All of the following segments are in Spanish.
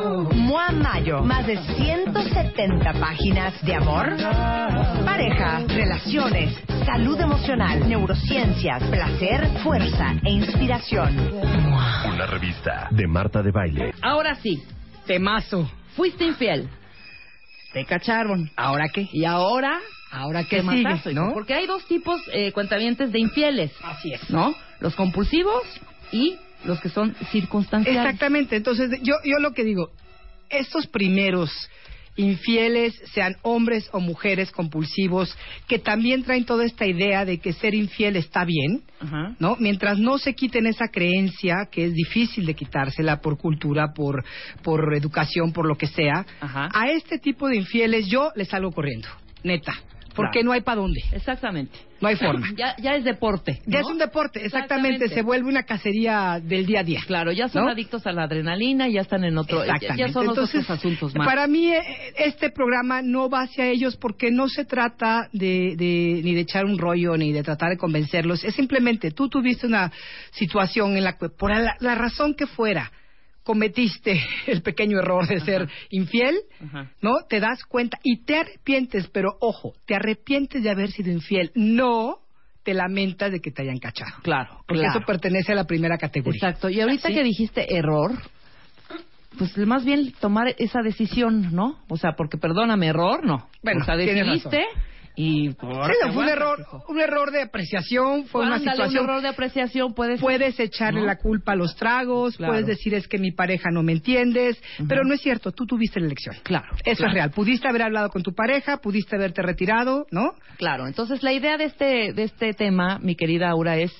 Mua Mayo, más de 170 páginas de amor, pareja, relaciones, salud emocional, neurociencias, placer, fuerza e inspiración. Una revista de Marta de Baile. Ahora sí, temazo. Fuiste infiel. Te cacharon. ¿Ahora qué? Y ahora Ahora te qué mataste, ¿no? Porque hay dos tipos eh, cuentavientes de infieles, Así es. ¿no? Los compulsivos y los que son circunstanciales. Exactamente. Entonces, yo, yo lo que digo, estos primeros infieles, sean hombres o mujeres compulsivos, que también traen toda esta idea de que ser infiel está bien, Ajá. ¿no? Mientras no se quiten esa creencia, que es difícil de quitársela por cultura, por, por educación, por lo que sea, a este tipo de infieles yo les salgo corriendo, neta. Porque Claro. no hay para dónde. Exactamente. No hay forma. Ya, ya es deporte. Ya es un deporte, exactamente. Se vuelve una cacería del día a día. Claro, ya son ¿no? adictos a la adrenalina, ya están en otro, Exactamente. ya son Entonces, otros asuntos más. Para mí, eh, este programa no va hacia ellos porque no se trata de, de- ni de echar un rollo ni de tratar de convencerlos. Es simplemente tú tuviste una situación en la que, por la, la razón que fuera, cometiste el pequeño error de ser infiel, Ajá. ¿no? Te das cuenta y te arrepientes, pero ojo, te arrepientes de haber sido infiel. No te lamentas de que te hayan cachado. Claro, Porque claro. eso pertenece a la primera categoría. Exacto. Y ahorita ¿Sí? que dijiste error, pues más bien tomar esa decisión, ¿no? O sea, porque perdóname, error, no. Bueno, o sea, y... Sí, no, fue un error, un error de apreciación, fue una situación. un error de apreciación. Puedes echarle ¿no? la culpa a los tragos, Claro. puedes decir es que mi pareja no me entiendes, pero no es cierto, tú tuviste la elección. Claro. Eso claro. es real. Pudiste haber hablado con tu pareja, pudiste haberte retirado, ¿no? Claro, entonces la idea de este, de este tema, mi querida Aura, es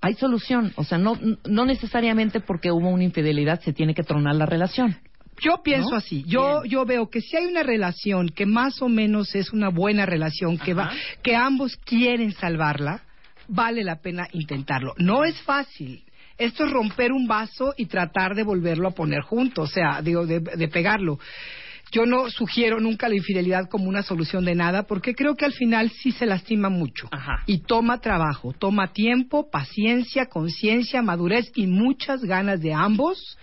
hay solución. O sea, no, no necesariamente porque hubo una infidelidad se tiene que tronar la relación. Yo pienso ¿No? así. Yo Bien. yo veo que si hay una relación que más o menos es una buena relación, que va que ambos quieren salvarla, vale la pena intentarlo. No es fácil. Esto es romper un vaso y tratar de volverlo a poner junto, o sea, digo, de, de pegarlo. Yo no sugiero nunca la infidelidad como una solución de nada, porque creo que al final sí se lastima mucho. Ajá. Y toma trabajo, toma tiempo, paciencia, conciencia, madurez y muchas ganas de ambos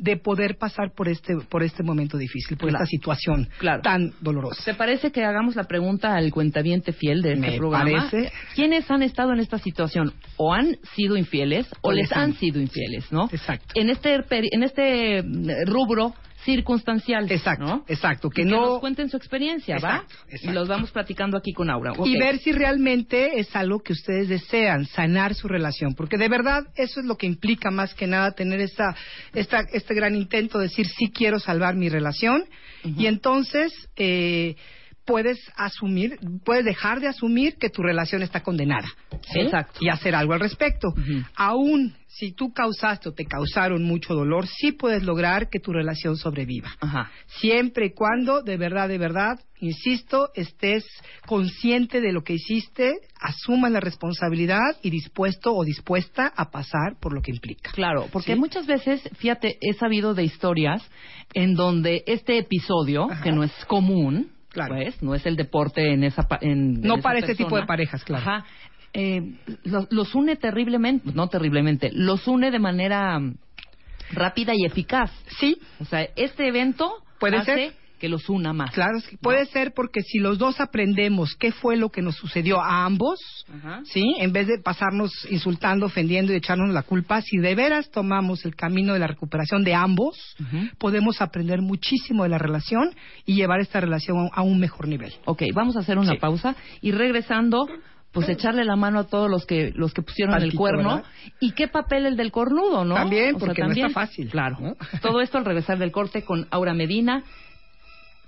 de poder pasar por este por este momento difícil, por Claro. esta situación Claro. tan dolorosa. ¿Te parece que hagamos la pregunta al cuentaviente fiel de este Me programa? parece. ¿Quiénes han estado en esta situación? ¿O han sido infieles o, O les han sido infieles, no? Exacto. En este, en este mm, rubro circunstancial, Exacto, ¿no? exacto, que Y no- nos cuenten su experiencia, ¿va? Exacto, exacto. Y los vamos platicando aquí con Aura. Y Ok. ver si realmente es algo que ustedes desean, sanar su relación, porque de verdad eso es lo que implica más que nada tener esta, esta este gran intento de decir sí quiero salvar mi relación y entonces eh, puedes asumir, puedes dejar de asumir que tu relación está condenada. ¿sí? Exacto. Y hacer algo al respecto. Ujú. Aún si tú causaste o te causaron mucho dolor, sí puedes lograr que tu relación sobreviva. Ajá. Siempre y cuando, de verdad, de verdad, insisto, estés consciente de lo que hiciste, asumas la responsabilidad y dispuesto o dispuesta a pasar por lo que implica. Claro, porque ¿Sí? muchas veces, fíjate, he sabido de historias en donde este episodio, Ajá. que no es común, Claro. pues, no es el deporte en esa... pa- En, No en para este tipo de parejas, claro. Ajá. Eh, los, los une terriblemente, no terriblemente, los une de manera mm, rápida y eficaz. Sí, O sea, este evento Puede hace ser. Que los una más. claro, sí, puede ser porque si los dos aprendemos qué fue lo que nos sucedió a ambos, Ajá. ¿sí? En vez de pasarnos insultando, ofendiendo y echarnos la culpa, si de veras tomamos el camino de la recuperación de ambos, podemos aprender muchísimo de la relación y llevar esta relación a un- mejor nivel. Ok, vamos a hacer una Sí. pausa y regresando, pues echarle la mano a todos los que los que pusieron el Tantito, cuerno. ¿verdad? ¿Y qué papel el del cornudo, no? También, O sea, porque no está fácil, Claro. ¿no? Todo esto al regresar del corte con Aura Medina.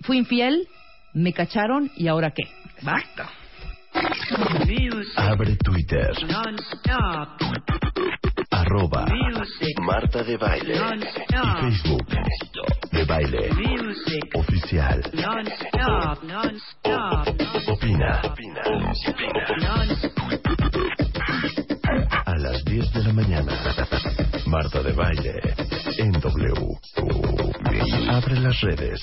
Fui infiel, me cacharon y ahora qué. ¿Va? Abre Twitter. Arroba Marta de Baile. Y Facebook. De Baile. Oficial. Opina. Opina. Opina. 10 de la mañana. Marta de Baile en W. Abre las redes.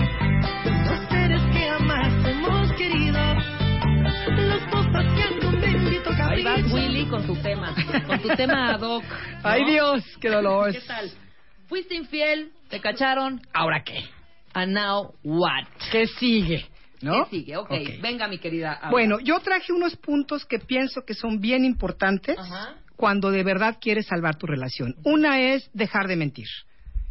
hemos querido, los dos paseando un bendito Ahí vas, capricho. Willy, con tu tema. Con tu tema ad hoc. ¿no? Ay Dios, qué dolor. ¿Qué tal? Fuiste infiel, te cacharon, ¿Ahora qué? and now what? ¿Qué sigue? ¿No? ¿Qué sigue? Ok, Ok. venga, mi querida. Aura. Bueno, yo traje unos puntos que pienso que son bien importantes Ajá. cuando de verdad quieres salvar tu relación. Una es dejar de mentir.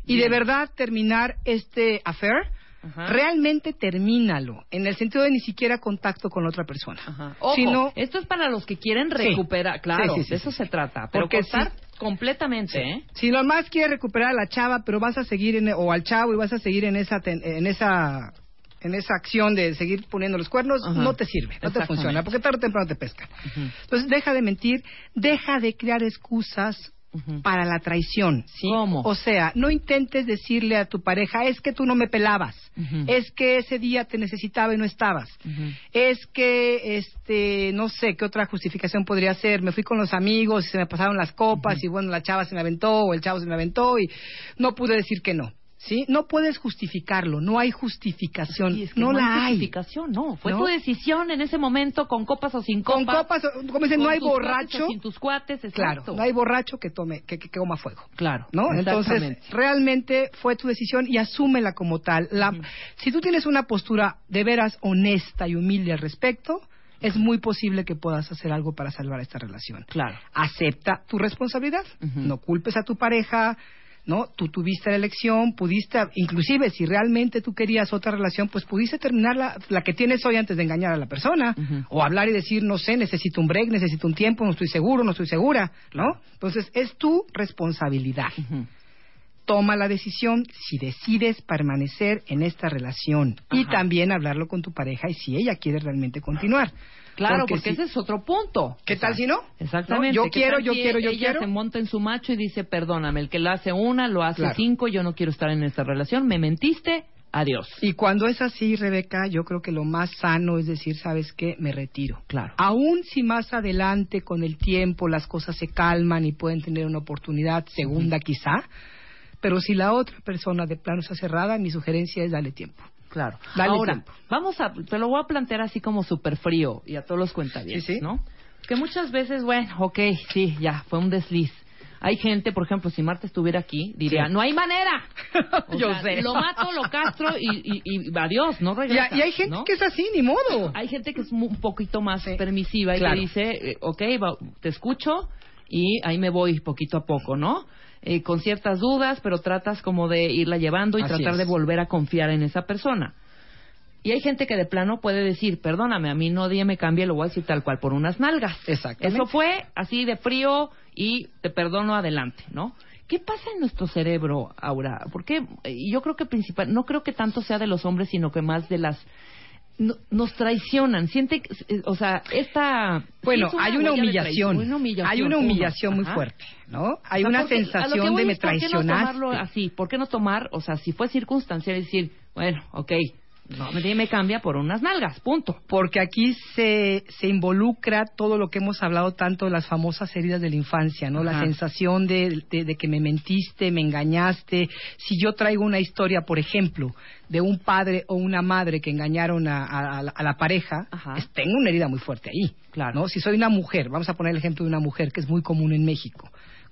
Y de verdad terminar este affair, Ajá. realmente termínalo, en el sentido de ni siquiera contacto con otra persona. Ajá. Ojo, Sino- esto es para los que quieren Sí. recuperar, claro, Sí, sí, sí, de eso se trata, pero Porque cortar completamente, ¿eh? Si lo más quieres recuperar a la chava, pero vas a seguir en, o al chavo y vas a seguir en esa ten- en esa en esa acción de seguir poniendo los cuernos, Ajá. no te sirve, no te funciona, porque tarde o temprano te pescan. Entonces, deja de mentir, deja de crear excusas Para la traición, ¿sí? ¿Cómo? O sea, no intentes decirle a tu pareja, es que tú no me pelabas, es que ese día te necesitaba y no estabas, es que, este, no sé, ¿qué otra justificación podría ser? Me fui con los amigos y se me pasaron las copas y bueno, la chava se me aventó o el chavo se me aventó y no pude decir que no, ¿sí? No puedes justificarlo, no hay justificación, Sí, es que no, la hay justificación, no. Fue ¿No? tu decisión en ese momento, con copas o sin Con copas. copas, o- como dicen, con no hay borracho. sin tus cuates, Claro, exacto. no hay borracho que tome, que, que, que coma fuego. Claro, ¿no? Entonces, realmente fue tu decisión y asúmela como tal. La-. Si tú tienes una postura de veras honesta y humilde al respecto, es muy posible que puedas hacer algo para salvar esta relación. Claro. Acepta tu responsabilidad. No culpes a tu pareja. ¿No? Tú tuviste la elección, pudiste, inclusive si realmente tú querías otra relación, pues pudiste terminar la, la que tienes hoy antes de engañar a la persona. O hablar y decir, no sé, necesito un break, necesito un tiempo, no estoy seguro, no estoy segura, ¿no? Entonces, es tu responsabilidad toma la decisión si decides permanecer en esta relación y también hablarlo con tu pareja y si ella quiere realmente continuar. Claro, porque, ese es otro punto. ¿Qué tal si no? Exactamente. ¿No? Yo ¿Qué quiero, yo si quiero, yo ella quiero. se monta en su macho y dice, perdóname, el que lo hace una, lo hace Claro. cinco, yo no quiero estar en esta relación, me mentiste, adiós. Y cuando es así, Rebeca, yo creo que lo más sano es decir, ¿sabes qué? Me retiro. Claro. Aún si más adelante, con el tiempo, las cosas se calman y pueden tener una oportunidad segunda quizá, pero si la otra persona de plano está cerrada, mi sugerencia es darle tiempo. Claro. Dale Ahora, tiempo. vamos a, te lo voy a plantear así como súper frío y a todos los cuentavientes, Sí, sí. ¿no? Que muchas veces, bueno, ok, sí, ya, fue un desliz. Hay gente, por ejemplo, si Marta estuviera aquí, diría, Sí. no hay manera. O Yo sea, sé. Lo mato, lo castro y, y, y adiós, no regresa. y hay gente ¿no? que es así, ni modo. Hay gente que es un poquito más permisiva y Claro. que dice, eh, ok, va- te escucho y ahí me voy poquito a poco, ¿no? Eh, con ciertas dudas, pero tratas como de irla llevando y Así tratar es. de volver a confiar en esa persona. Y hay gente que de plano puede decir, perdóname, a mí no día me cambie, lo voy a decir tal cual, por unas nalgas. Exactamente. Eso fue así de frío y te perdono adelante, ¿no? ¿Qué pasa en nuestro cerebro, Aura? Porque yo creo que principal, no creo que tanto sea de los hombres, sino que más de las no- nos traicionan. Siente, eh, o sea, esta Bueno, hay una humillación. traición, una humillación, Hay una humillación muy Ajá. fuerte, ¿no? Hay O sea, una porque- sensación de me es, ¿por qué no traicionaste. tomarlo así? ¿Por qué no tomar, o sea, si fue circunstancial, decir, bueno, ok, no me, me cambia por unas nalgas, punto. Porque aquí se, se involucra todo lo que hemos hablado tanto de las famosas heridas de la infancia, ¿no? La sensación de, de- de que me mentiste, me engañaste. Si yo traigo una historia, por ejemplo, de un padre o una madre que engañaron a, a- a la, a la pareja, tengo una herida muy fuerte ahí. Claro. ¿no? Si soy una mujer, vamos a poner el ejemplo de una mujer que es muy común en México,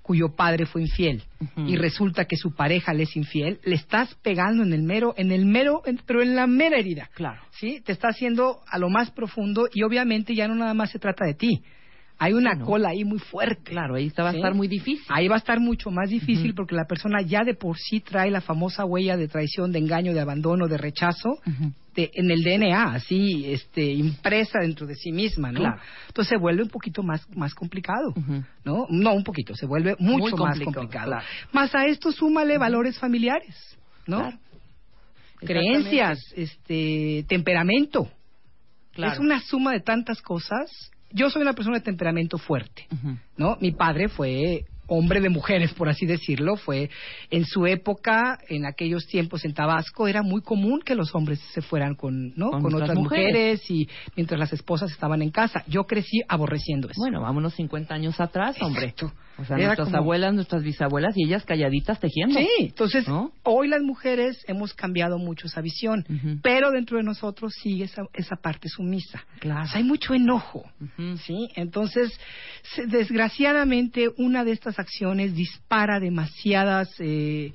cuyo padre fue infiel y resulta que su pareja le es infiel, le estás pegando en el mero, en el mero, en- pero en la mera herida. Claro. ¿sí? Te está haciendo a lo más profundo y obviamente ya no nada más se trata de ti. Hay una cola ahí muy fuerte. Claro, ahí está- va a estar muy difícil. Ahí va a estar mucho más difícil porque la persona ya de por sí trae la famosa huella de traición, de engaño, de abandono, de rechazo de- en el DNA, así este, impresa dentro de sí misma, ¿no? Claro. Entonces se vuelve un poquito más, más complicado. ¿no? No un poquito, se vuelve mucho Muy más complicado, claro. Más a esto súmale valores familiares, ¿no? Claro. Creencias, este, temperamento. Es una suma de tantas cosas. Yo soy una persona de temperamento fuerte. ¿no? Mi padre fue hombre de mujeres, por así decirlo, fue en su época, en aquellos tiempos en Tabasco, era muy común que los hombres se fueran con, ¿no? Con con otras mujeres. mujeres. y mientras las esposas estaban en casa. Yo crecí aborreciendo eso. Bueno, vámonos 50 años atrás, hombre. Exacto. O sea, Era nuestras como- abuelas, nuestras bisabuelas y ellas calladitas tejiendo. Sí, entonces ¿No? hoy las mujeres hemos cambiado mucho esa visión, pero dentro de nosotros sigue esa, esa parte sumisa. Claro. O sea, hay mucho enojo. ¿sí? Entonces, se- desgraciadamente, una de estas acciones dispara demasiadas, eh,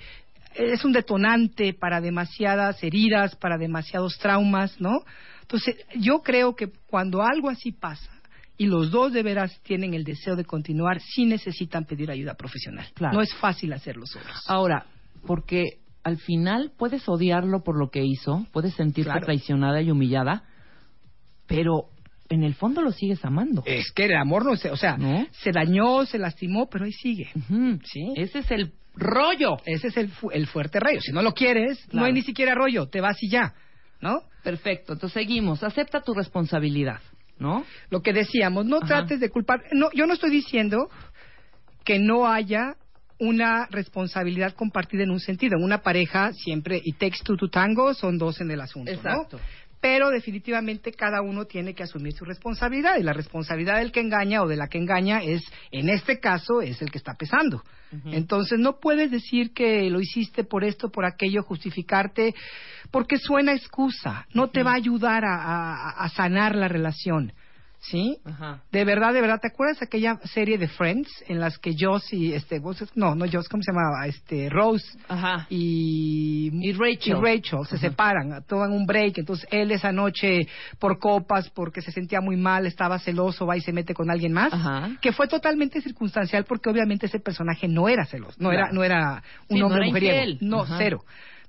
es un detonante para demasiadas heridas, para demasiados traumas, ¿no? Entonces, yo creo que cuando algo así pasa y los dos de veras tienen el deseo de continuar, sí necesitan pedir ayuda profesional. Claro. No es fácil hacerlo solos. Ahora, porque al final puedes odiarlo por lo que hizo, puedes sentirte Claro. traicionada y humillada, pero en el fondo lo sigues amando. Es que el amor no se, o sea, ¿No? se dañó, se lastimó, pero ahí sigue. Sí. Ese es el rollo. Ese es el, fu- el fuerte rayo. Si no lo quieres, no hay ni siquiera rollo, te vas y ya, ¿no? Perfecto. Entonces seguimos. Acepta tu responsabilidad, ¿no? Lo que decíamos, no Ajá. trates de culpar. No, yo no estoy diciendo que no haya una responsabilidad compartida en un sentido. En una pareja siempre, y takes two to tango, son dos en el asunto, ¿no? Exacto. Pero definitivamente cada uno tiene que asumir su responsabilidad y la responsabilidad del que engaña o de la que engaña es, en este caso, es el que está pesando. Entonces no puedes decir que lo hiciste por esto, por aquello, justificarte, porque suena excusa. No te va a ayudar a, a- a sanar la relación, ¿sí? Ajá. De verdad, de verdad, ¿te acuerdas de aquella serie de Friends en las que Joss y este, no, no Joss, ¿cómo se llamaba? Este, Rose Ajá. y, Y Rachel. y Rachel se Ajá. separan, toman un break, entonces él esa noche por copas, porque se sentía muy mal, estaba celoso, va y se mete con alguien más, Ajá. que fue totalmente circunstancial porque obviamente ese personaje no era celoso, no era no era un Sí, no hombre era mujeriego, no cero.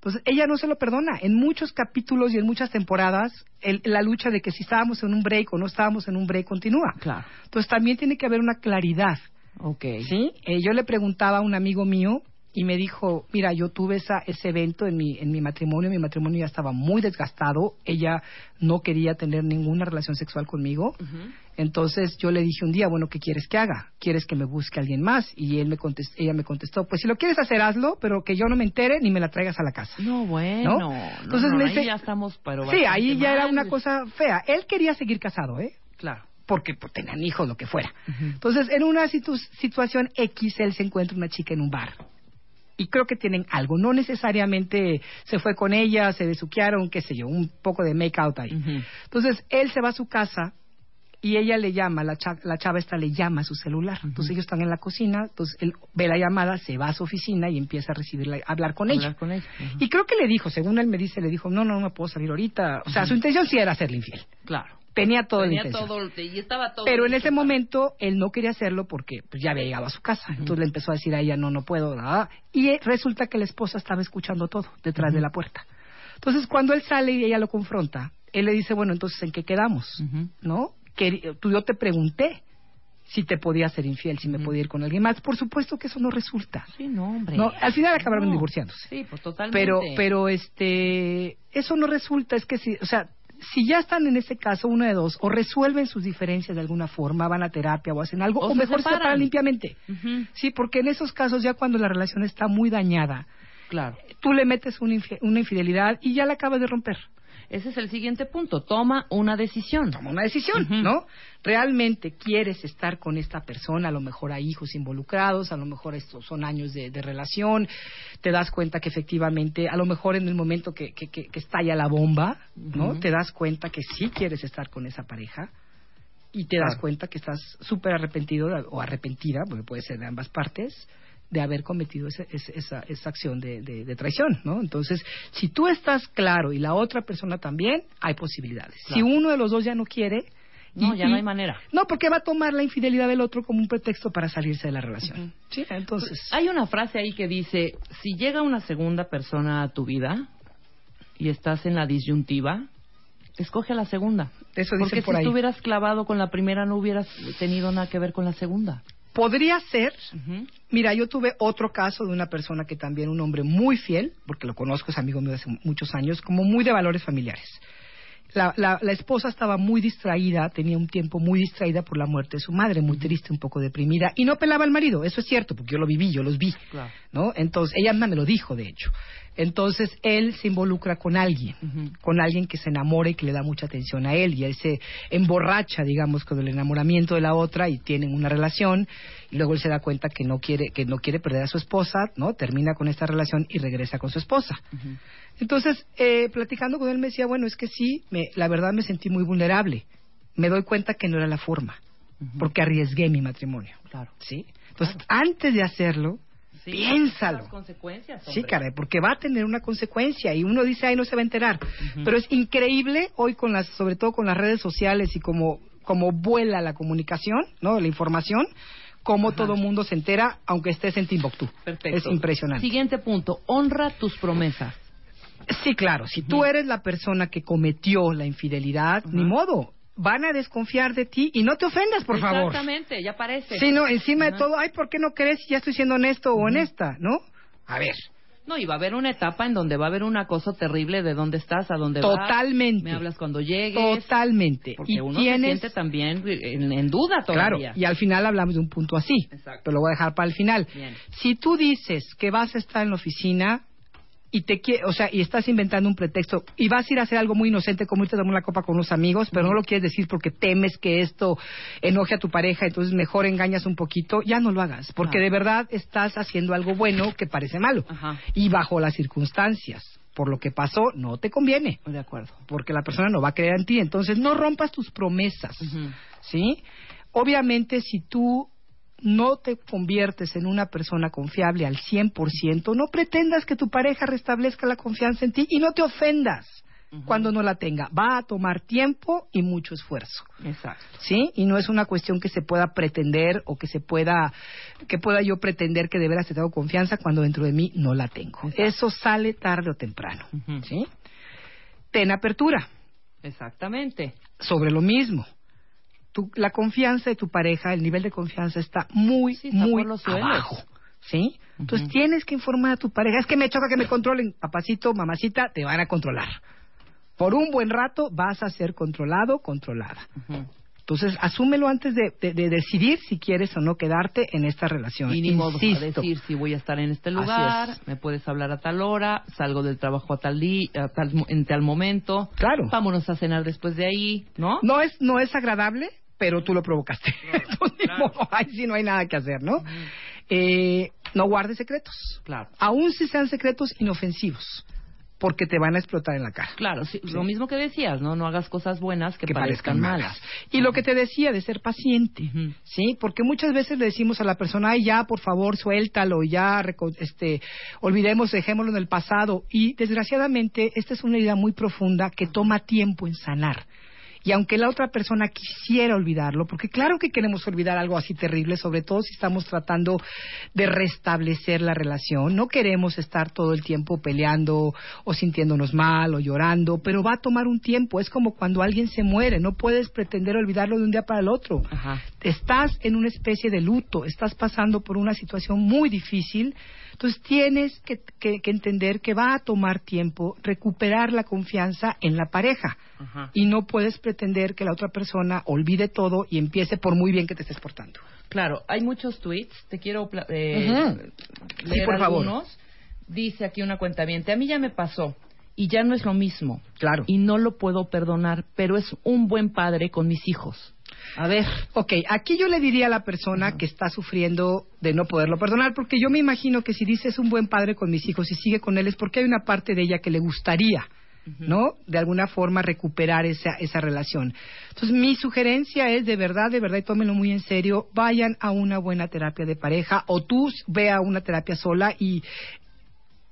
Entonces ella no se lo perdona. En muchos capítulos y en muchas temporadas, el- la lucha de que si estábamos en un break o no estábamos en un break continúa. Claro. Entonces también tiene que haber una claridad. Ok. Sí, eh, yo le preguntaba a un amigo mío y me dijo, mira, yo tuve esa, ese evento en mi, en mi matrimonio, mi matrimonio ya estaba muy desgastado, ella no quería tener ninguna relación sexual conmigo, Ujú. Entonces yo le dije un día, bueno, ¿qué quieres que haga? ¿Quieres que me busque alguien más? Y él me contest- ella me contestó, pues si lo quieres hacer, hazlo, pero que yo no me entere ni me la traigas a la casa. No, bueno. ¿No? no, Entonces no, me ahí dice- ya estamos, pero sí, ahí ya era una cosa fea. Él quería seguir casado, ¿eh? Claro. porque pues, tenían hijos, lo que fuera. Entonces, en una situ- situación X, él se encuentra una chica en un bar. Y creo que tienen algo. No necesariamente se fue con ella, se besuquearon, qué sé yo, un poco de make out ahí. Entonces, él se va a su casa y ella le llama, la, cha- la chava esta le llama a su celular. Entonces, ellos están en la cocina, entonces él ve la llamada, se va a su oficina y empieza a recibirla, a hablar con Hablar ella. con ella. Ujú. Y creo que le dijo, según él me dice, le dijo, no, no, no puedo salir ahorita. O sea, su intención sí era serle infiel. Claro. Tenía toda Tenía la intención. todo, y estaba todo. Pero en ese momento él no quería hacerlo porque pues, ya había llegado a su casa. Entonces le empezó a decir a ella, no, no puedo. nada. Y eh, resulta que la esposa estaba escuchando todo detrás de la puerta. Entonces cuando él sale y ella lo confronta, él le dice, bueno, entonces ¿en qué quedamos? ¿No? Que tú yo te pregunté si te podía ser infiel, si me Ujú. podía ir con alguien más. Por supuesto que eso no resulta. Sí, no, hombre. No, al final acabaron No. divorciándose. Sí, pues totalmente. Pero, pero este, eso no resulta, es que si, o sea, si ya están en ese caso, uno de dos, o resuelven sus diferencias de alguna forma, van a terapia o hacen algo, O o, se mejor se separan. limpiamente. Sí, porque en esos casos, ya cuando la relación está muy dañada, Claro. tú le metes una infidelidad y ya la acabas de romper. Ese es el siguiente punto. Toma una decisión. Toma una decisión. ¿no? Realmente quieres estar con esta persona, a lo mejor hay hijos involucrados, a lo mejor estos son años de, de relación, te das cuenta que efectivamente, a lo mejor en el momento que, que, que- que estalla la bomba, ¿no? Te das cuenta que sí quieres estar con esa pareja y te das Claro. cuenta que estás súper arrepentido o arrepentida, porque puede ser de ambas partes, de haber cometido ese- esa, esa acción de, de- de traición, ¿no? Entonces, si tú estás claro y la otra persona también, hay posibilidades. Si uno de los dos ya no quiere, No, Y- ya no hay manera. No, porque va a tomar la infidelidad del otro como un pretexto para salirse de la relación. Sí, entonces. Hay una frase ahí que dice, si llega una segunda persona a tu vida y estás en la disyuntiva, escoge a la segunda. Eso dicen Porque por si ahí. estuvieras clavado con la primera no hubieras tenido nada que ver con la segunda. Podría ser. Mira, yo tuve otro caso de una persona que también, un hombre muy fiel, porque lo conozco, es amigo mío de hace muchos años, como muy de valores familiares. La, la- la esposa estaba muy distraída, tenía un tiempo muy distraída por la muerte de su madre, muy triste, un poco deprimida, y no pelaba al marido, eso es cierto, porque yo lo viví, yo los vi, Claro. ¿no? Entonces, ella me lo dijo, de hecho. Entonces, él se involucra con alguien, con alguien que se enamora y que le da mucha atención a él, y él se emborracha, digamos, con el enamoramiento de la otra, y tienen una relación, y luego él se da cuenta que no quiere, que no quiere perder a su esposa, ¿no? Termina con esta relación y regresa con su esposa. Entonces, eh, platicando con él me decía, bueno, es que sí, me, la verdad me sentí muy vulnerable. Me doy cuenta que no era la forma, porque arriesgué mi matrimonio. Claro. ¿Sí? Entonces, antes de hacerlo, Sí, piénsalo. Las consecuencias, Sí, caray, porque va a tener una consecuencia y uno dice, ay, no se va a enterar. Pero es increíble hoy con las, sobre todo con las redes sociales y como, como vuela la comunicación, ¿no? La información, cómo Ajá. todo mundo se entera, aunque estés en Timbuktu. Perfecto. Es impresionante. Siguiente punto, honra tus promesas. Sí, claro. Si tú eres la persona que cometió la infidelidad, ni modo. Van a desconfiar de ti y no te ofendas, por favor. Exactamente, ya parece. Sí, no, encima de Ajá. todo, ay, ¿por qué no crees si ya estoy siendo honesto o honesta, no? A ver, No, y va a haber una etapa en donde va a haber un acoso terrible de dónde estás, a dónde vas. totalmente. Me hablas cuando llegues. Totalmente. Porque y uno tienes, se siente también en, en duda claro, todavía. y al final hablamos de un punto así. Exacto. Pero lo voy a dejar para el final. Bien. Si tú dices que vas a estar en la oficina y te o sea, y estás inventando un pretexto y vas a ir a hacer algo muy inocente como irte a tomar una copa con unos amigos, pero no lo quieres decir porque temes que esto enoje a tu pareja, entonces mejor engañas un poquito, ya no lo hagas, porque de verdad estás haciendo algo bueno que parece malo. Ajá. Y bajo las circunstancias, por lo que pasó, no te conviene, De acuerdo. porque la persona no va a creer en ti, entonces no rompas tus promesas. ¿sí? Obviamente, si tú no te conviertes en una persona confiable al 100%, no pretendas que tu pareja restablezca la confianza en ti y no te ofendas cuando no la tenga. Va a tomar tiempo y mucho esfuerzo. Exacto. ¿Sí? Y no es una cuestión que se pueda pretender o que se pueda que pueda yo pretender que de veras te tengo confianza cuando dentro de mí no la tengo. Eso sale tarde o temprano. ¿Sí? Ten apertura Exactamente. sobre lo mismo. Tu- la confianza de tu pareja, el nivel de confianza está muy, Sí, está muy los abajo. ¿Sí? Entonces tienes que informar a tu pareja. Es que me choca que me controlen. Papacito, mamacita, te van a controlar. Por un buen rato vas a ser controlado, controlada. Entonces, asúmelo antes de, de- de decidir si quieres o no quedarte en esta relación. Y ni modo a decir si voy a estar en este lugar, es. me puedes hablar a tal hora, salgo del trabajo a tal día, a tal, en tal momento, Claro. vámonos a cenar después de ahí, ¿no? No es, no es agradable, pero tú lo provocaste. Entonces, claro. ahí sí no hay nada que hacer, ¿no? Eh, no guardes secretos. Claro. Aún si sean secretos inofensivos, porque te van a explotar en la cara. Claro, sí, lo mismo que decías, ¿no? No hagas cosas buenas que, que parezcan, malas. Y lo que te decía de ser paciente. ¿sí? Porque muchas veces le decimos a la persona, ay, ya, por favor, suéltalo, ya, este, olvidemos, dejémoslo en el pasado. Y desgraciadamente, esta es una herida muy profunda que toma tiempo en sanar. Y aunque la otra persona quisiera olvidarlo, porque claro que queremos olvidar algo así terrible, sobre todo si estamos tratando de restablecer la relación, no queremos estar todo el tiempo peleando o sintiéndonos mal o llorando, pero va a tomar un tiempo, es como cuando alguien se muere, no puedes pretender olvidarlo de un día para el otro. Ajá. Estás en una especie de luto, estás pasando por una situación muy difícil, entonces tienes que, que- que entender que va a tomar tiempo recuperar la confianza en la pareja Ajá. y no puedes pretender que la otra persona olvide todo y empiece por muy bien que te estés portando. Claro, hay muchos tweets, te quiero eh, leer Sí, por favor. algunos. Dice aquí una cuenta a mí ya me pasó y ya no es lo mismo Claro. y no lo puedo perdonar, pero es un buen padre con mis hijos. A ver, Ok, aquí yo le diría a la persona que está sufriendo de no poderlo perdonar, porque yo me imagino que si dice es un buen padre con mis hijos y sigue con él es porque hay una parte de ella que le gustaría, ¿no? De alguna forma recuperar esa, esa relación. Entonces, mi sugerencia es de verdad, de verdad, y tómenlo muy en serio, vayan a una buena terapia de pareja o tú ve a una terapia sola y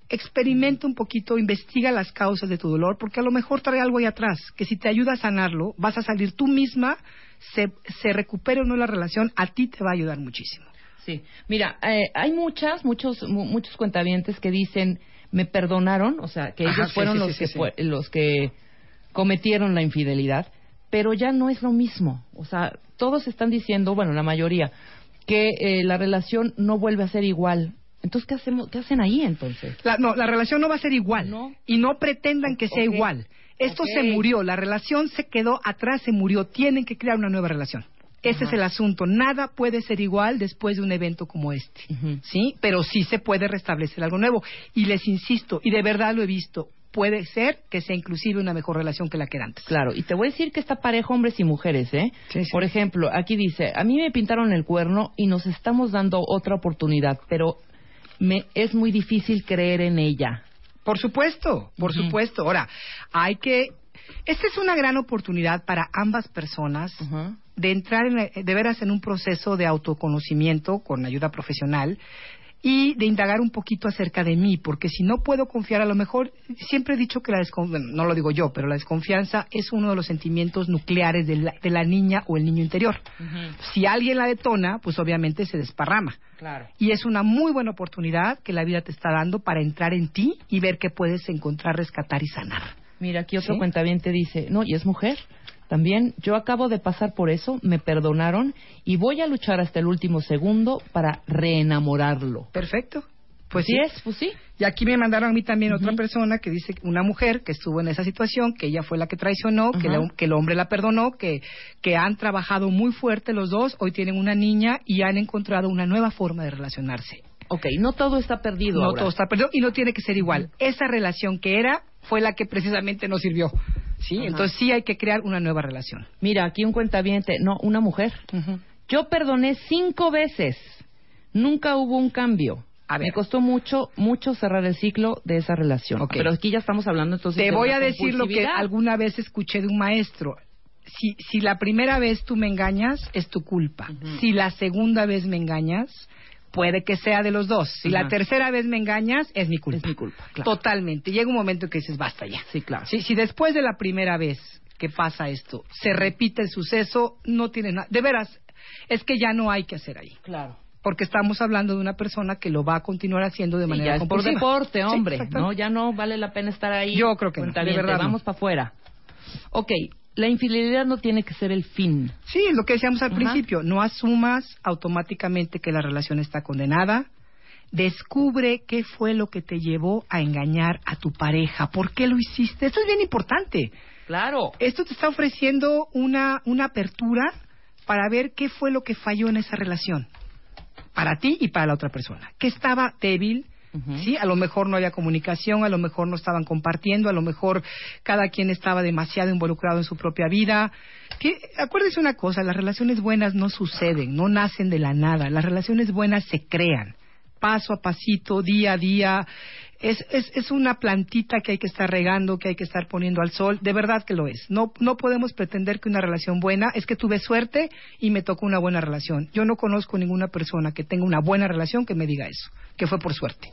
experimenta un poquito, investiga las causas de tu dolor, porque a lo mejor trae algo ahí atrás, que si te ayuda a sanarlo, vas a salir tú misma, se, se recupere o no la relación, a ti te va a ayudar muchísimo. Sí, mira, eh, hay muchas, muchos, mu- muchos cuentavientes que dicen, me perdonaron, o sea, que Ajá, ellos sí, fueron sí, los, sí, que fue- los que cometieron la infidelidad, pero ya no es lo mismo. O sea, todos están diciendo, bueno, la mayoría, que eh, la relación no vuelve a ser igual. Entonces, ¿qué, hacemos, ¿qué hacen ahí entonces? La, no, la relación no va a ser igual. No. Y no pretendan que sea igual. Esto se murió, la relación se quedó atrás, se murió. Tienen que crear una nueva relación. Ese Ajá. es el asunto. Nada puede ser igual después de un evento como este. ¿Sí? Pero sí se puede restablecer algo nuevo. Y les insisto, y de verdad lo he visto, puede ser que sea inclusive una mejor relación que la que era antes. Claro, y te voy a decir que está parejo hombres y mujeres, ¿eh? Sí, sí. Por ejemplo, aquí dice, a mí me pintaron el cuerno y nos estamos dando otra oportunidad, pero me es muy difícil creer en ella. Por supuesto, por supuesto. Ahora, hay que... Esta es una gran oportunidad para ambas personas de entrar en, de veras en un proceso de autoconocimiento con ayuda profesional y de indagar un poquito acerca de mí, porque si no puedo confiar, a lo mejor siempre he dicho que la desconfianza, no lo digo yo, pero la desconfianza es uno de los sentimientos nucleares de la, de la niña o el niño interior. Si alguien la detona, pues obviamente se desparrama. Claro. Y es una muy buena oportunidad que la vida te está dando para entrar en ti y ver qué puedes encontrar, rescatar y sanar. Mira, aquí otro ¿Sí? cuentaviente dice, no, y es mujer. También yo acabo de pasar por eso, me perdonaron y voy a luchar hasta el último segundo para reenamorarlo. Perfecto. Pues sí es, pues sí. Y aquí me mandaron a mí también otra persona que dice, una mujer que estuvo en esa situación, que ella fue la que traicionó, que, la- que el hombre la perdonó, que, que han trabajado muy fuerte los dos, hoy tienen una niña y han encontrado una nueva forma de relacionarse. Ok, no todo está perdido No ahora. todo está perdido y no tiene que ser igual. Esa relación que era fue la que precisamente no sirvió. ¿sí? Ajá. Entonces sí hay que crear una nueva relación. Mira, aquí un cuentaviente, no, una mujer. Yo perdoné cinco veces. Nunca hubo un cambio. A ver. Me costó mucho, mucho cerrar el ciclo de esa relación. Ok. Pero aquí ya estamos hablando entonces Te voy a decir lo que alguna vez escuché de un maestro. Si, si la primera vez tú me engañas, es tu culpa. Si la segunda vez me engañas, puede que sea de los dos. Si la tercera vez me engañas, es mi culpa. Es mi culpa, claro. Totalmente. Llega un momento que dices, basta ya. Sí, claro. Si, si después de la primera vez que pasa esto, se repite el suceso, no tiene nada. De veras, es que ya no hay que hacer ahí. Claro. Porque estamos hablando de una persona que lo va a continuar haciendo de Sí, manera ya por deporte, hombre. ¿no? Ya no vale la pena estar ahí. Yo creo que no, de verdad no. Vamos para afuera. Ok, la infidelidad no tiene que ser el fin. Sí, es lo que decíamos al Ajá. principio. No asumas automáticamente que la relación está condenada. Descubre qué fue lo que te llevó a engañar a tu pareja. ¿Por qué lo hiciste? Esto es bien importante. Claro. Esto te está ofreciendo una, una apertura para ver qué fue lo que falló en esa relación. Para ti y para la otra persona. ¿Qué estaba débil? Sí, a lo mejor no había comunicación, a lo mejor no estaban compartiendo, a lo mejor cada quien estaba demasiado involucrado en su propia vida. Que, acuérdese una cosa, las relaciones buenas no suceden, no nacen de la nada, las relaciones buenas se crean, paso a pasito, día a día. Es, es, es una plantita que hay que estar regando, que hay que estar poniendo al sol, de verdad que lo es. No, no podemos pretender que una relación buena es que tuve suerte y me tocó una buena relación. Yo no conozco ninguna persona que tenga una buena relación que me diga eso, que fue por suerte.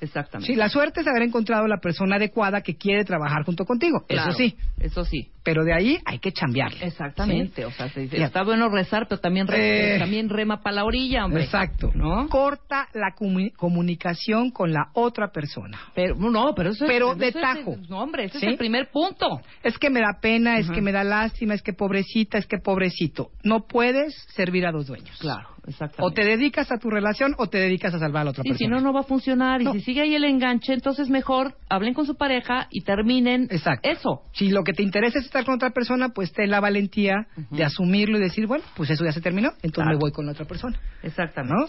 Exactamente. Sí, la suerte es haber encontrado la persona adecuada que quiere trabajar junto contigo. Claro, Eso sí. Eso sí. Pero de ahí hay que chambearle. Exactamente. O sea, se dice, está bueno rezar, pero también, re- Eh. también rema para la orilla, hombre. Exacto. ¿No? Corta la comu- comunicación con la otra persona. Pero, no, pero eso es- Pero eso de es- tajo. no, hombre, ese ¿Sí? es el primer punto. Es que me da pena, es que me da lástima, es que pobrecita, es que pobrecito. No puedes servir a dos dueños. Claro. O te dedicas a tu relación o te dedicas a salvar a la otra Sí, si persona. no, no va a funcionar. Y No. si sigue ahí el enganche, entonces mejor hablen con su pareja y terminen Exacto. eso. Si lo que te interesa es estar con otra persona, pues ten la valentía Ujú. de asumirlo y decir, bueno, pues eso ya se terminó, entonces Claro. me voy con la otra persona. Exactamente. ¿no?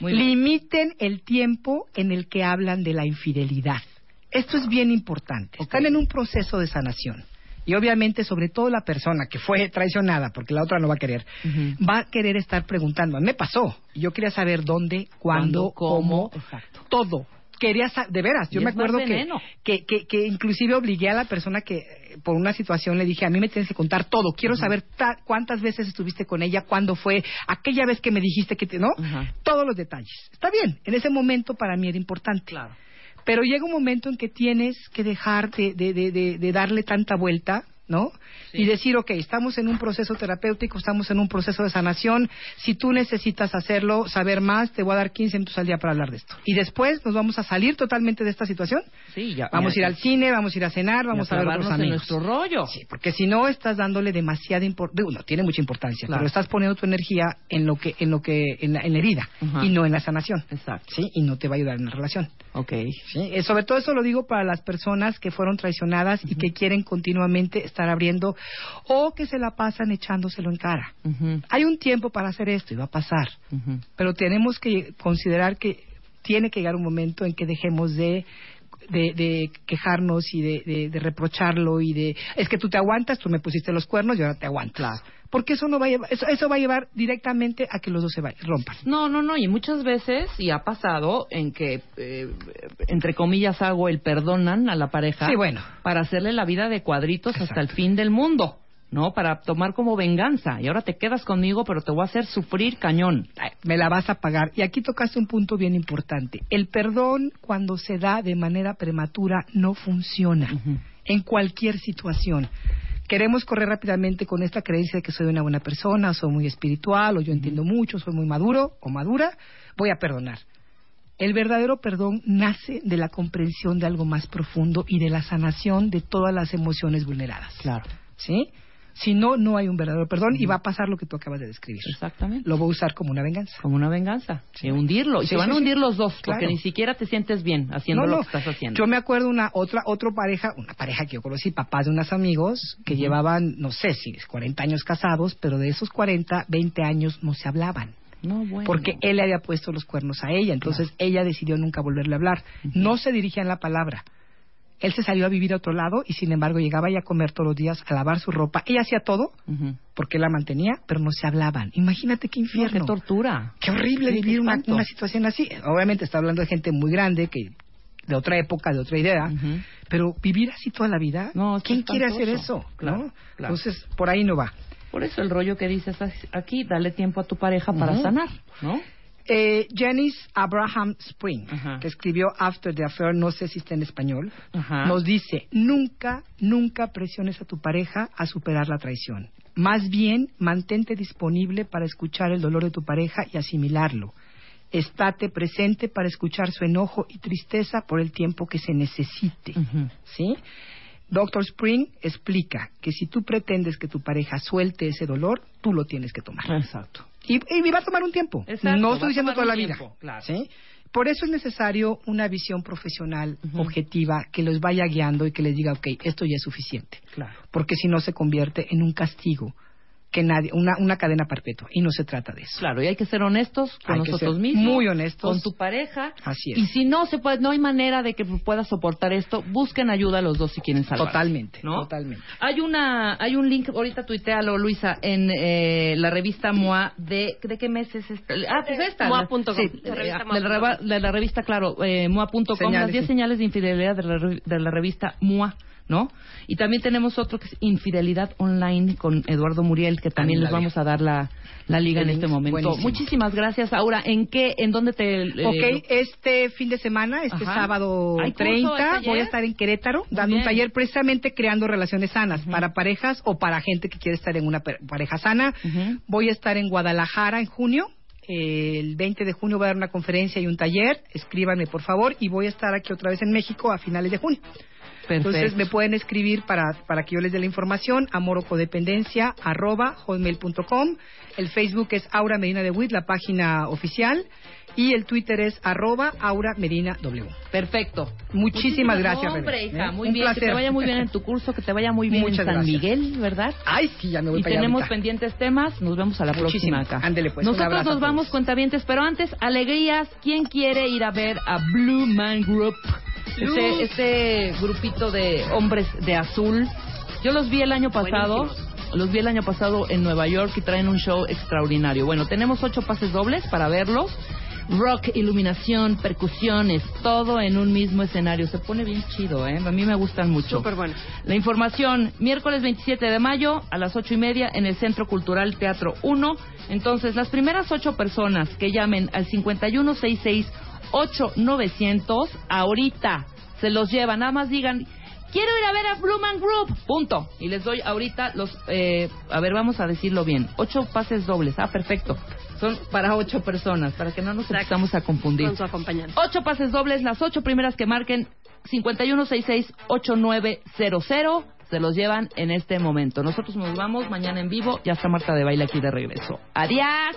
Muy bien. Limiten el tiempo en el que hablan de la infidelidad. Esto es bien importante. Ok. Están en un proceso de sanación. Y obviamente, sobre todo la persona que fue traicionada, porque la otra no va a querer, va a querer estar preguntando. Me pasó. Yo quería saber dónde, cuándo, ¿Cuándo, cómo? Exacto. todo. Quería de veras, yo Y me acuerdo que, que, que, que inclusive obligué a la persona que por una situación le dije, a mí me tienes que contar todo, quiero saber ta- cuántas veces estuviste con ella, cuándo fue, aquella vez que me dijiste que te, ¿no? Todos los detalles. Está bien, en ese momento para mí era importante. Claro. Pero llega un momento en que tienes que dejar de, de, de, de- darle tanta vuelta, ¿no? Sí. Y decir, ok, estamos en un proceso terapéutico, estamos en un proceso de sanación. Si tú necesitas hacerlo, saber más, te voy a dar 15 minutos al día para hablar de esto. Y después nos vamos a salir totalmente de esta situación. Sí, ya. Vamos a ir al cine, vamos a ir a cenar, vamos y a ver otros en amigos. nuestro rollo. Sí, porque si no estás dándole demasiada importancia, no tiene mucha importancia, Claro. pero estás poniendo tu energía en lo que, en lo que, en la, en la herida y no en la sanación, Exacto. sí, y no te va a ayudar en la relación. Ok. ¿sí? Eh, sobre todo eso lo digo para las personas que fueron traicionadas y que quieren continuamente estar abriendo o que se la pasan echándoselo en cara. Hay un tiempo para hacer esto y va a pasar, pero tenemos que considerar que tiene que llegar un momento en que dejemos de de, de quejarnos y de, de- de reprocharlo y de es que tú te aguantas, tú me pusiste los cuernos y ahora te aguantas. Porque eso no va a llevar, eso, eso va a llevar directamente a que los dos se vayan, rompan. No, no, no, y muchas veces, y ha pasado, en que, eh, entre comillas, hago el perdonan a la pareja Sí, bueno. para hacerle la vida de cuadritos hasta el fin del mundo, ¿no? Para tomar como venganza. Y ahora te quedas conmigo, pero te voy a hacer sufrir cañón. Me la vas a pagar. Y aquí tocaste un punto bien importante. El perdón cuando se da de manera prematura no funciona en cualquier situación. Queremos correr rápidamente con esta creencia de que soy una buena persona, soy muy espiritual, o yo entiendo mucho, soy muy maduro o madura, voy a perdonar. El verdadero perdón nace de la comprensión de algo más profundo y de la sanación de todas las emociones vulneradas. Claro. ¿Sí? Si no, no hay un verdadero perdón y va a pasar lo que tú acabas de describir. Exactamente. Lo voy a usar como una venganza. Como una venganza. De hundirlo. Y Sí, se van sí, a hundir sí. los dos, porque Claro. ni siquiera te sientes bien haciendo No, lo no. que estás haciendo. Yo me acuerdo una otra otra pareja, una pareja que yo conocí, papás de unos amigos que llevaban, no sé si es 40 años casados, pero de esos 40, 20 años no se hablaban. No, bueno. Porque él le había puesto los cuernos a ella, entonces ella decidió nunca volverle a hablar. No se dirigían la palabra. Él se salió a vivir a otro lado y sin embargo llegaba ella a comer todos los días, a lavar su ropa. Ella hacía todo porque la mantenía, pero no se hablaban. Imagínate qué No, infierno. qué tortura. Qué horrible Sí, vivir una, situación así. Obviamente está hablando de gente muy grande, que de otra época, de otra idea, pero vivir así toda la vida, No, ¿quién quiere hacer eso? Claro, ¿no? claro. Entonces, por ahí no va. Por eso el rollo que dices aquí, dale tiempo a tu pareja para sanar, ¿no? Eh, Janice Abraham Spring, que escribió After the Affair, no sé si está en español, nos dice, nunca, nunca presiones a tu pareja a superar la traición. Más bien, mantente disponible para escuchar el dolor de tu pareja y asimilarlo. Estate presente para escuchar su enojo y tristeza por el tiempo que se necesite. ¿Sí? Doctor Spring explica que si tú pretendes que tu pareja suelte ese dolor, tú lo tienes que tomar. Exacto. Y, y va a tomar un tiempo. Exacto, no estoy diciendo toda la vida. claro. ¿sí? Por eso es necesario una visión profesional, objetiva, que los vaya guiando y que les diga, ok, esto ya es suficiente. Claro. Porque si no se convierte en un castigo, que nadie, una, una cadena perpetua. Y no se trata de eso. Claro, y hay que ser honestos con Hay que nosotros ser mismos. muy honestos. Con tu pareja. Así es. Y si no se puede, no hay manera de que puedas soportar esto, busquen ayuda a los dos si quieren salvar. Totalmente, ¿no? totalmente. Hay una, hay un link, ahorita tuitealo, Luisa, en eh, la revista MOA de, ¿de qué mes es esta? Ah, pues esta. MOA.com. Sí, La revista de, la, reva- de la revista, claro, eh, MOA.com, las Señales, 10 sí. señales de infidelidad de la, re- de la revista MOA. ¿No? Y también tenemos otro que es Infidelidad Online con Eduardo Muriel, que también les vamos a dar la, la liga en este momento. buenísimo. Muchísimas gracias. Ahora, ¿en qué, en dónde te... eh, Ok, este fin de semana, este Ajá. sábado ¿Hay curso, 30, hay taller? voy a estar en Querétaro Muy dando un taller precisamente creando relaciones sanas para parejas o para gente que quiere estar en una per- pareja sana. Voy a estar en Guadalajara en junio. El 20 de junio voy a dar una conferencia y un taller. Escríbanme, por favor. Y voy a estar aquí otra vez en México a finales de junio. Perfecto. Entonces me pueden escribir para, para que yo les dé la información a morocodependencia arroba hotmail.com. El Facebook es Aura Medina de Witt, la página oficial. Y el Twitter es arroba Aura Medina W. Perfecto. Muchísimas gracias, Hombre, hija, ¿Eh? muy Un bien. Que placer. te vaya muy bien en tu curso, que te vaya muy bien Muchas en San gracias. Miguel, ¿verdad? Ay, sí, ya me voy Y para allá tenemos ahorita. pendientes temas. Nos vemos a la Muchísimo. próxima acá. Ándele, pues, Nosotros nos vamos cuentavientes, pero antes, alegrías. ¿Quién quiere ir a ver a Blue Man Group? Este, este grupito de hombres de azul. Yo los vi el año pasado. Los vi el año pasado en Nueva York y traen un show extraordinario. Bueno, tenemos ocho pases dobles para verlos. Rock, iluminación, percusiones, todo en un mismo escenario. Se pone bien chido, ¿eh? A mí me gustan mucho. Súper bueno. La información, miércoles 27 de mayo a las ocho y media en el Centro Cultural Teatro 1. Entonces, las primeras ocho personas que llamen al 5166 8900. Ahorita se los llevan. Nada más digan, quiero ir a ver a Blumen Group. Punto. Y les doy ahorita los. Eh, a ver, vamos a decirlo bien. Ocho pases dobles. Ah, perfecto. Son para ocho personas, para que no nos empezamos a confundir. Con su acompañante. Ocho pases dobles, las ocho primeras que marquen 5166-8900 se los llevan en este momento. Nosotros nos vamos mañana en vivo. Ya está Marta de Baile aquí de regreso. Adiós.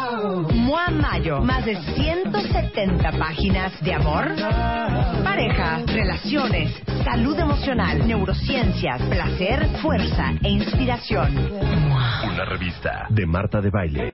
Mua Mayo, más de 170 páginas de amor, pareja, relaciones, salud emocional, neurociencias, placer, fuerza e inspiración. Una revista de Marta de Baile.